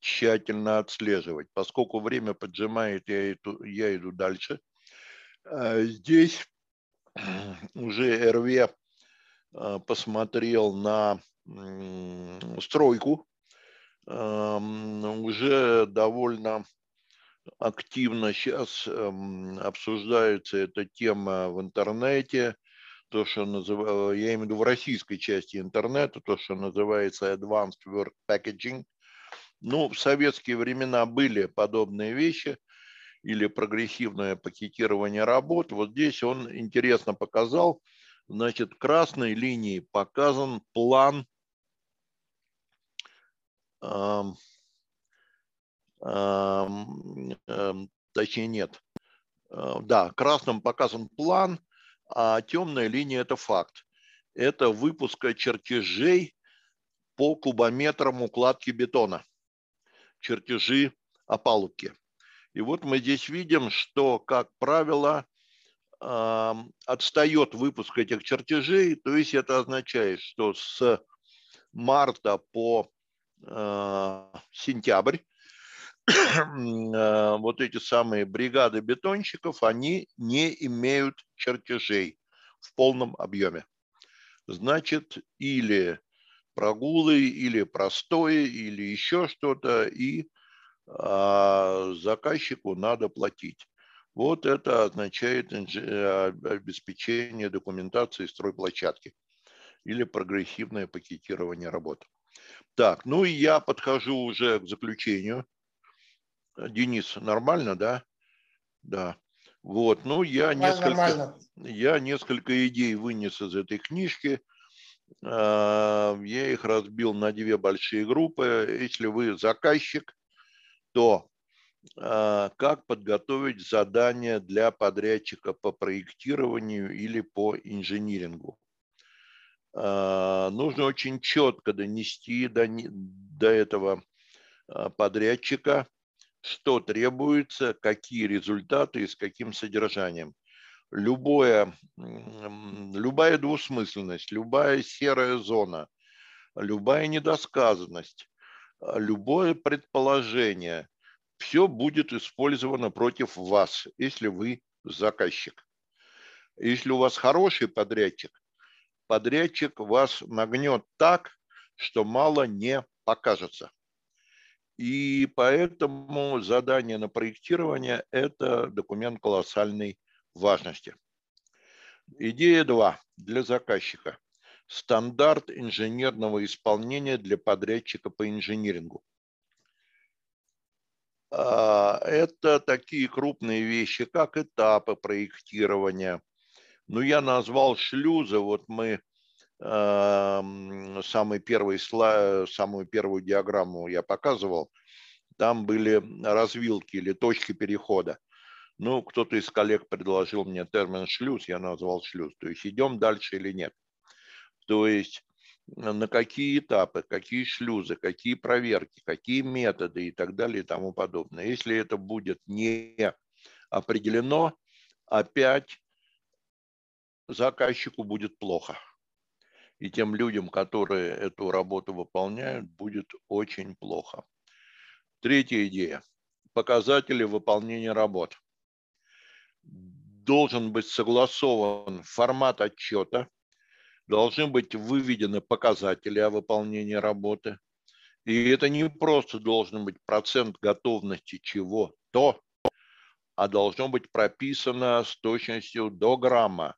тщательно отслеживать. Поскольку время поджимает, я иду, я иду дальше. А здесь *clears throat* уже РВ а, посмотрел на стройку. Уже довольно активно сейчас обсуждается эта тема в интернете – то, что называю, я имею в виду в российской части интернета, то, что называется Advanced Work Packaging. Ну, в советские времена были подобные вещи или прогрессивное пакетирование работ. Вот здесь он интересно показал, значит, красной линией показан план эм, точнее нет, э, да, красным показан план – а темная линия – это факт. Это выпуска чертежей по кубометрам укладки бетона, чертежи опалубки. И вот мы здесь видим, что, как правило, отстает выпуск этих чертежей, то есть это означает, что с марта по а, сентябрь Э, *coughs* вот эти самые бригады бетонщиков, они не имеют чертежей в полном объеме. Значит, или прогулы, или простое, или еще что-то, и а, заказчику надо платить. Вот это означает э, обеспечение документации стройплощадки или прогрессивное пакетирование работ. Так, ну и я подхожу уже к заключению – Денис, нормально, да? Да. Вот, ну я несколько, нормально. я несколько идей вынес из этой книжки. А, я их разбил на две большие группы. Если вы заказчик, то а, как подготовить задание для подрядчика по проектированию или по инжинирингу. А, нужно очень четко донести до, до этого подрядчика что требуется, какие результаты и с каким содержанием. Любое, любая двусмысленность, любая серая зона, любая недосказанность, любое предположение, все будет использовано против вас, если вы заказчик. Если у вас хороший подрядчик, подрядчик вас нагнет так, что мало не покажется. И поэтому задание на проектирование – это документ колоссальной важности. Идея 2 для заказчика. Стандарт инженерного исполнения для подрядчика по инжинирингу. А, это такие крупные вещи, как этапы проектирования. Ну, я назвал шлюзы. Вот мы самый первый слайд, самую первую диаграмму я показывал, там были развилки или точки перехода. Ну, кто-то из коллег предложил мне термин шлюз, я назвал шлюз. То есть идем дальше или нет. То есть на какие этапы, какие шлюзы, какие проверки, какие методы и так далее и тому подобное. Если это будет не определено, опять заказчику будет плохо. И тем людям, которые эту работу выполняют, будет очень плохо. Третья идея. Показатели выполнения работ. Должен быть согласован формат отчета, должны быть выведены показатели о выполнении работы. И это не просто должен быть процент готовности чего-то, а должно быть прописано с точностью до грамма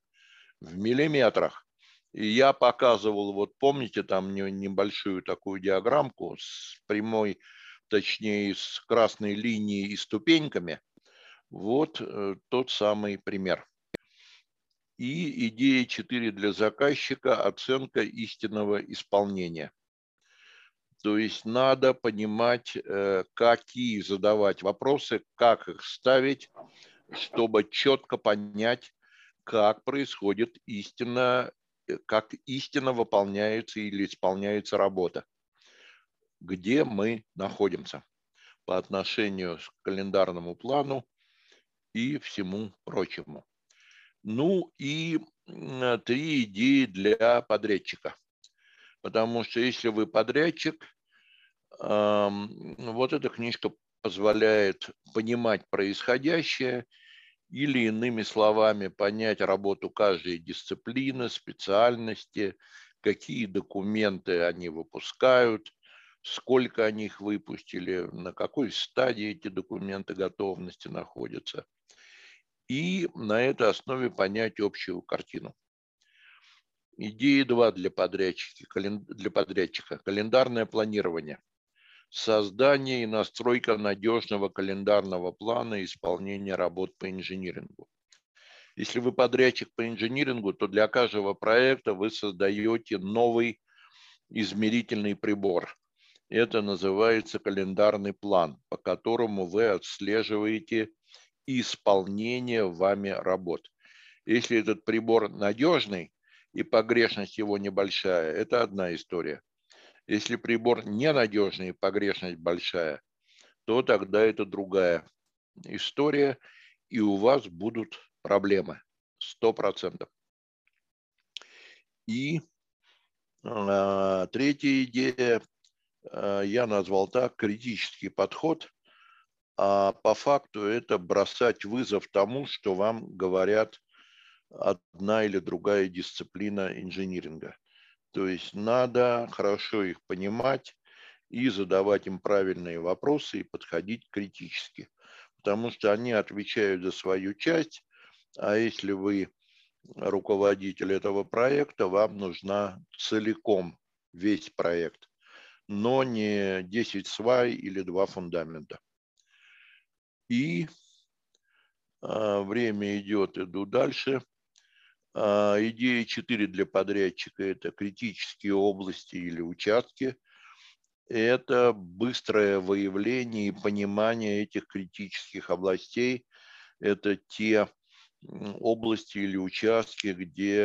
в миллиметрах. И я показывал, вот помните, там небольшую такую диаграммку с прямой, точнее, с красной линией и ступеньками. Вот э, тот самый пример. И идея 4 для заказчика – оценка истинного исполнения. То есть надо понимать, э, какие задавать вопросы, как их ставить, чтобы четко понять, как происходит истинно, э, как истинно выполняется или исполняется работа, где мы находимся по отношению к календарному плану и всему прочему. Ну и три идеи для подрядчика. Потому что если вы подрядчик, вот эта книжка позволяет понимать происходящее или иными словами понять работу каждой дисциплины, специальности, какие документы они выпускают, сколько они их выпустили, на какой стадии эти документы готовности находятся – и на этой основе понять общую картину. Идея 2 для подрядчика, для подрядчика. Календарное планирование. Создание и настройка надежного календарного плана исполнения работ по инжинирингу. Если вы подрядчик по инжинирингу, то для каждого проекта вы создаете новый измерительный прибор. Это называется календарный план, по которому вы отслеживаете исполнения вами работ. Если этот прибор надежный и погрешность его небольшая, это одна история. Если прибор ненадежный и погрешность большая, то тогда это другая история, и у вас будут проблемы. Сто процентов. И э, третья идея, э, я назвал так, критический подход – а по факту это бросать вызов тому, что вам говорят одна или другая дисциплина инжиниринга. То есть надо хорошо их понимать и задавать им правильные вопросы и подходить критически. Потому что они отвечают за свою часть, а если вы руководитель этого проекта, вам нужна целиком весь проект, но не 10 свай или два фундамента. И а, время идет, иду дальше. А, идея 4 для подрядчика – это критические области или участки. Это быстрое выявление и понимание этих критических областей. Это те области или участки, где,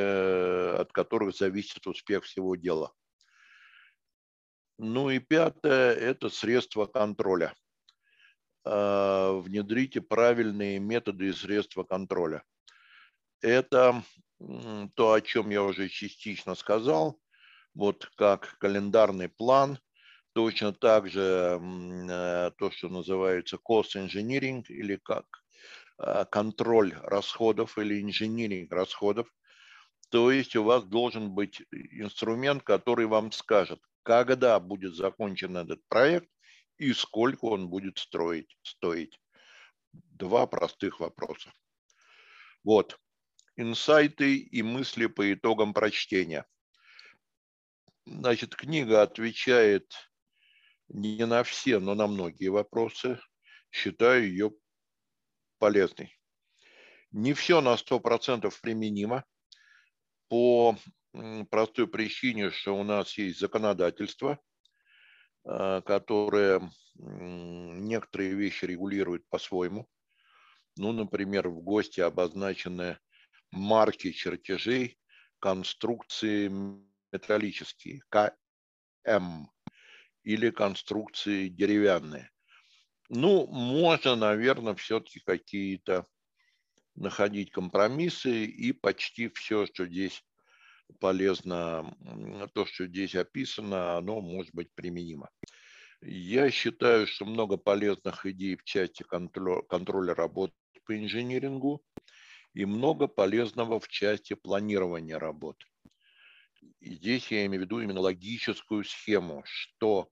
от которых зависит успех всего дела. Ну и пятое – это средства контроля – внедрите правильные методы и средства контроля. Это то, о чем я уже частично сказал, вот как календарный план, точно так же э, то, что называется cost engineering или как а, контроль расходов или инжиниринг расходов. То есть у вас должен быть инструмент, который вам скажет, когда будет закончен этот проект и сколько он будет строить, стоить. Два простых вопроса. Вот. Инсайты и мысли по итогам прочтения. Значит, книга отвечает не на все, но на многие вопросы. Считаю ее полезной. Не все на 100% применимо по простой причине, что у нас есть законодательство, Э, которая некоторые вещи регулирует по-своему. Ну, например, в ГОСТе обозначены марки чертежей, конструкции, металлические, КМ, или конструкции деревянные. Ну, можно, наверное, все-таки какие-то находить компромиссы, и почти все, что здесь полезно, то, что здесь описано, оно может быть применимо. Я считаю, что много полезных идей в части контроля, контроля работы по инжинирингу и много полезного в части планирования работы. И здесь я имею в виду именно логическую схему, что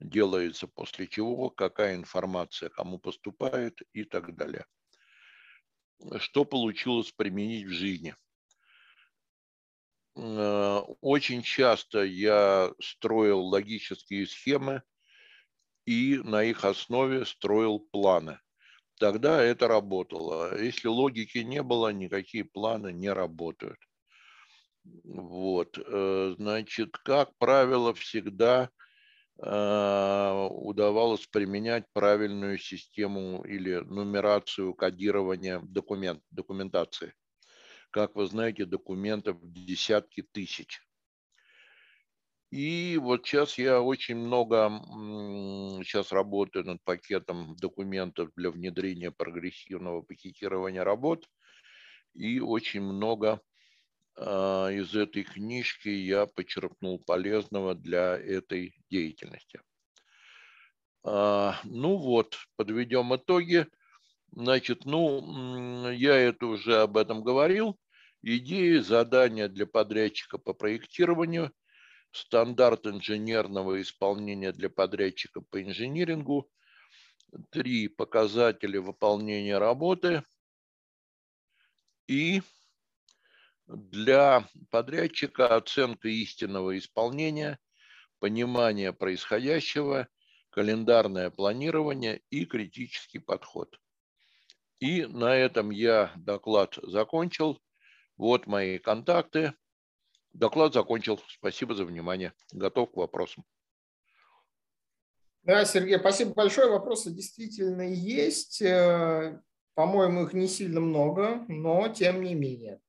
делается после чего, какая информация кому поступает и так далее. Что получилось применить в жизни? Э, очень часто я строил логические схемы и на их основе строил планы. Тогда это работало. Если логики не было, никакие планы не работают. Вот, э, значит, как правило, всегда э, удавалось применять правильную систему или нумерацию кодирования документ, документации. Как вы знаете, документов десятки тысяч. И вот сейчас я очень много сейчас работаю над пакетом документов для внедрения прогрессивного пакетирования работ. И очень много а, из этой книжки я почерпнул полезного для этой деятельности. А, ну вот, подведем итоги. Значит, ну, я это уже об этом говорил. Идеи, задания для подрядчика по проектированию – стандарт инженерного исполнения для подрядчика по инжинирингу, три показателя выполнения работы и для подрядчика оценка истинного исполнения, понимание происходящего, календарное планирование и критический подход. И на этом я доклад закончил. Вот мои контакты. Доклад закончил. Спасибо за внимание. Готов к вопросам. Да, Сергей, спасибо большое. Вопросы действительно есть. Э, по-моему, их не сильно много, но тем не менее.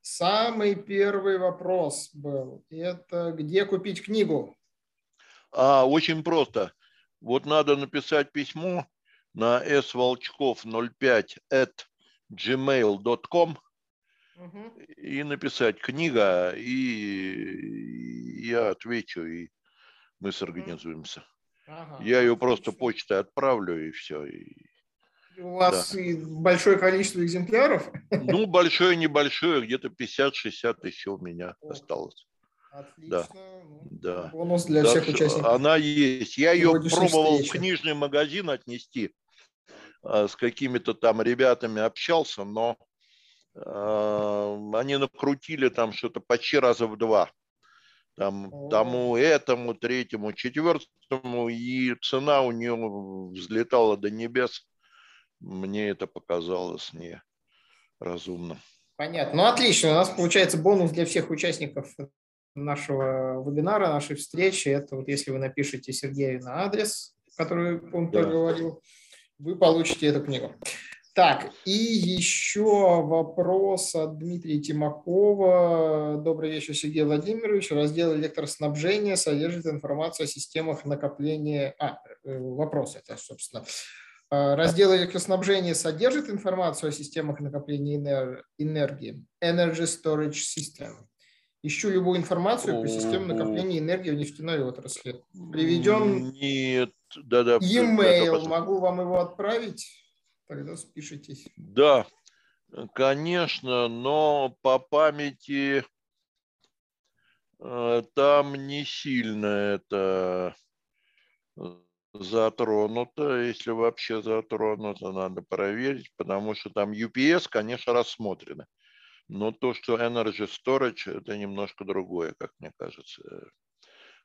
Самый первый вопрос был, это где купить книгу? А, очень просто. Вот надо написать письмо на svолчков05 at gmail.com и написать книга, и я отвечу, и мы сорганизуемся. Ага. Я ее просто почтой отправлю, и все. И... У вас да. большое количество экземпляров? Ну, большое, небольшое, где-то 50-60 еще у меня О, осталось. Отлично. Да. Ну, да. Бонус для так всех участников. Она есть. Я ее пробовал встречи. в книжный магазин отнести. А, с какими-то там ребятами общался, но они накрутили там что-то почти раза в два. Там, тому, этому, третьему, четвертому, и цена у нее взлетала до небес. Мне это показалось неразумным. Понятно. Ну, отлично. У нас получается бонус для всех участников нашего вебинара, нашей встречи. Это вот если вы напишите Сергею на адрес, который он да. проговорил, вы получите эту книгу. Так, и еще вопрос от Дмитрия Тимакова. Добрый вечер, Сергей Владимирович. Раздел электроснабжения содержит информацию о системах накопления... А, э, вопрос это, собственно. А, раздел электроснабжения содержит информацию о системах накопления энергии. Energy Storage System. Ищу любую информацию по системе накопления энергии в нефтяной отрасли. Приведен Нет, да, да. e-mail. Могу вам его отправить? Тогда спишитесь. Да, конечно, но по памяти э, там не сильно это затронуто, если вообще затронуто, надо проверить, потому что там UPS, конечно, рассмотрено. Но то, что Energy Storage, это немножко другое, как мне кажется.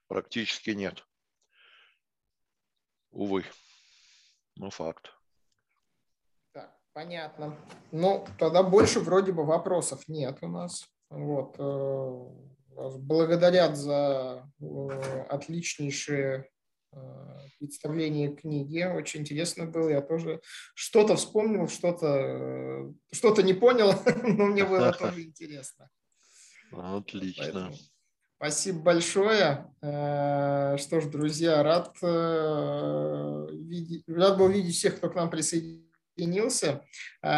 Практически нет. Увы. Ну, факт. Понятно. Ну, тогда больше вроде бы вопросов нет у нас. Вот. Э, благодарят за э, отличнейшее э, представление книги. Очень интересно было. Я тоже что-то вспомнил, что-то что не понял, *laughs* но мне было тоже *laughs* интересно. Отлично. Поэтому Спасибо большое. Э, что ж, друзья, рад, э, рад был видеть всех, кто к нам присоединился сменился. А,